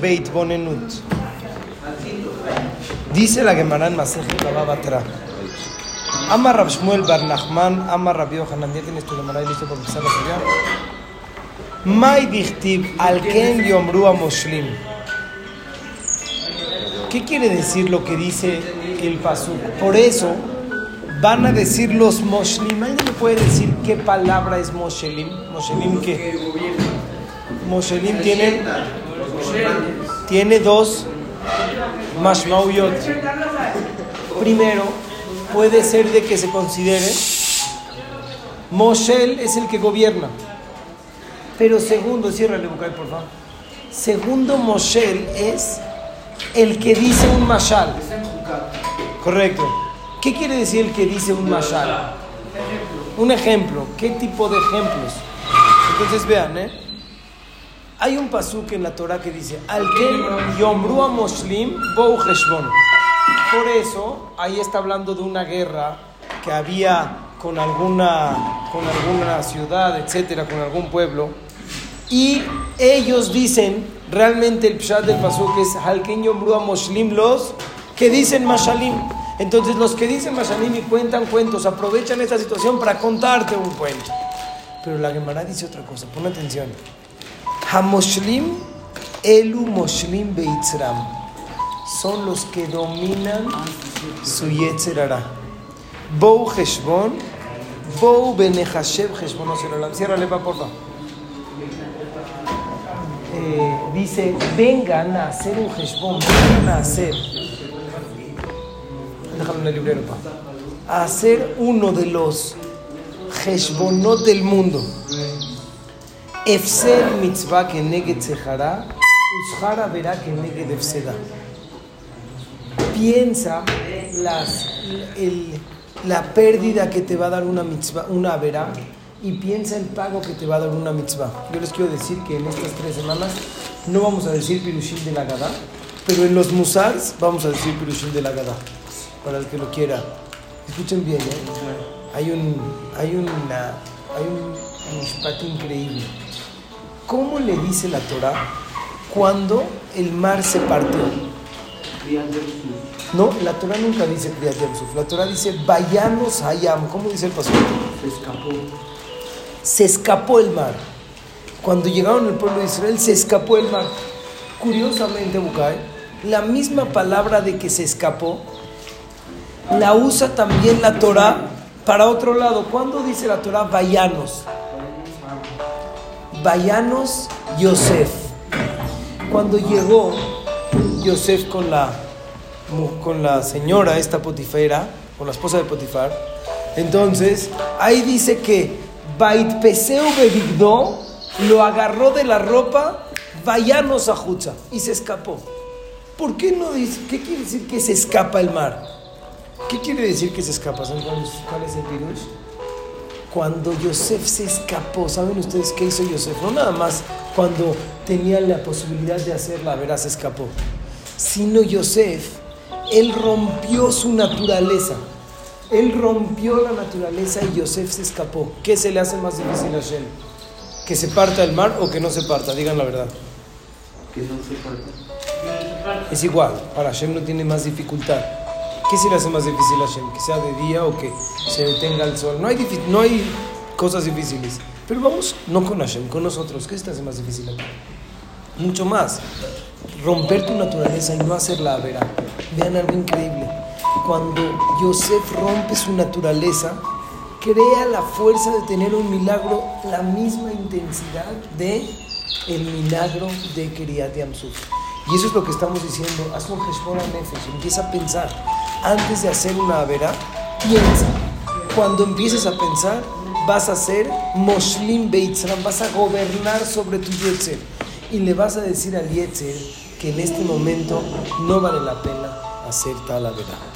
Beit Bonenut. Dice la Gemara en Masejet Batra. Ama Rab Shmuel Bar Nachman, Ama Rab Yohanan. ¿Ya tienes tu Gemara ahí listo para empezar la serie? Mai dichtib al ken yomru a Moshlim. ¿Qué quiere decir lo que dice el pasuk? Por eso van a decir los Moshlim. ¿Alguien me puede decir qué palabra es Moshelim? ¿Moshelim qué? Moshelim tiene, tiene dos mashmauyot. Primero, puede ser de que se considere Moshel es el que gobierna. Pero segundo, ciérrale Bucay, por favor. Segundo, Moshel es el que dice un mashal. Correcto. ¿Qué quiere decir el que dice un mashal? Un ejemplo. ¿Qué tipo de ejemplos? Entonces vean, ¿eh? Hay un pasuk en la Torah que dice, al que yomru a Moslim bou. Por eso, ahí está hablando de una guerra que había con alguna, con alguna ciudad, etcétera, con algún pueblo. Y ellos dicen, realmente el pshat del pasuk es, al que yomru a Moslim los que dicen mashalim. Entonces los que dicen mashalim y cuentan cuentos, aprovechan esta situación para contarte un cuento. Pero la Gemara dice otra cosa, pon atención. Hamoshlim elu moshlim beitzram. Son los que dominan su yetzerara. Bou heshbon, bou benehashev heshbon olam. Ciérrale, pa, porfa. Eh, dice, vengan a hacer un heshbon, vengan a hacer. Déjalo en el librero, pa. A hacer uno de los heshbonot del mundo. Efsel mitzvah que sejara, ushara verá que neget efseda. Piensa las, la pérdida que te va a dar una mitzvah, una verá, y piensa el pago que te va a dar una mitzvah. Yo les quiero decir que en estas tres semanas no vamos a decir pirushim de la Gadá, pero en los musars vamos a decir pirushim de la Gadá, para el que lo quiera. Escuchen bien, ¿eh? Hay un, hay una, hay un mishpat increíble. ¿Cómo le dice la Torah cuando el mar se partió? No, la Torah nunca dice Kriyat Yamsuf. La Torah dice Vayanos Hayam. ¿Cómo dice el pastor? Se escapó. Se escapó el mar. Cuando llegaron el pueblo de Israel, se escapó el mar. Curiosamente, Bukai, la misma palabra de que se escapó la usa también la Torah para otro lado. ¿Cuándo dice la Torah Vayanos? Vayanos Yosef. Cuando llegó Yosef con la, con la señora, esta Potifera, con la esposa de Potifar, entonces ahí dice que Bait Peseu Bebigdo lo agarró de la ropa Vayanos a y se escapó. ¿Por qué no dice? ¿Qué quiere decir que se escapa el mar? ¿Qué quiere decir que se escapa? ¿Saben cuál es, cuál es el virus? Cuando Yosef se escapó, ¿saben ustedes qué hizo Yosef? No nada más cuando tenía la posibilidad de hacerla, verás, se escapó. Sino Yosef, él rompió su naturaleza. Él rompió la naturaleza y Yosef se escapó. ¿Qué se le hace más difícil a Hashem? ¿Que se parta el mar o que no se parta? Digan la verdad. Que no se parta. Es igual, para Hashem no tiene más dificultad. ¿Qué se le hace más difícil a Hashem? ¿Que sea de día o que se detenga el sol? No hay, no hay cosas difíciles. Pero vamos, no con Hashem, con nosotros. ¿Qué se te hace más difícil a ti? Mucho más. Romper tu naturaleza y no hacerla vera. Vean algo increíble. Cuando Yosef rompe su naturaleza, crea la fuerza de tener un milagro, la misma intensidad de el milagro de Kiryat Yamsuf. Y eso es lo que estamos diciendo. Haz un Heshbon Nefesh, empieza a pensar. Antes de hacer una avera, piensa. Cuando empieces a pensar, vas a ser Moshlim Beitzram, vas a gobernar sobre tu Yetzer. Y le vas a decir al Yetzer que en este momento no vale la pena hacer tal avera.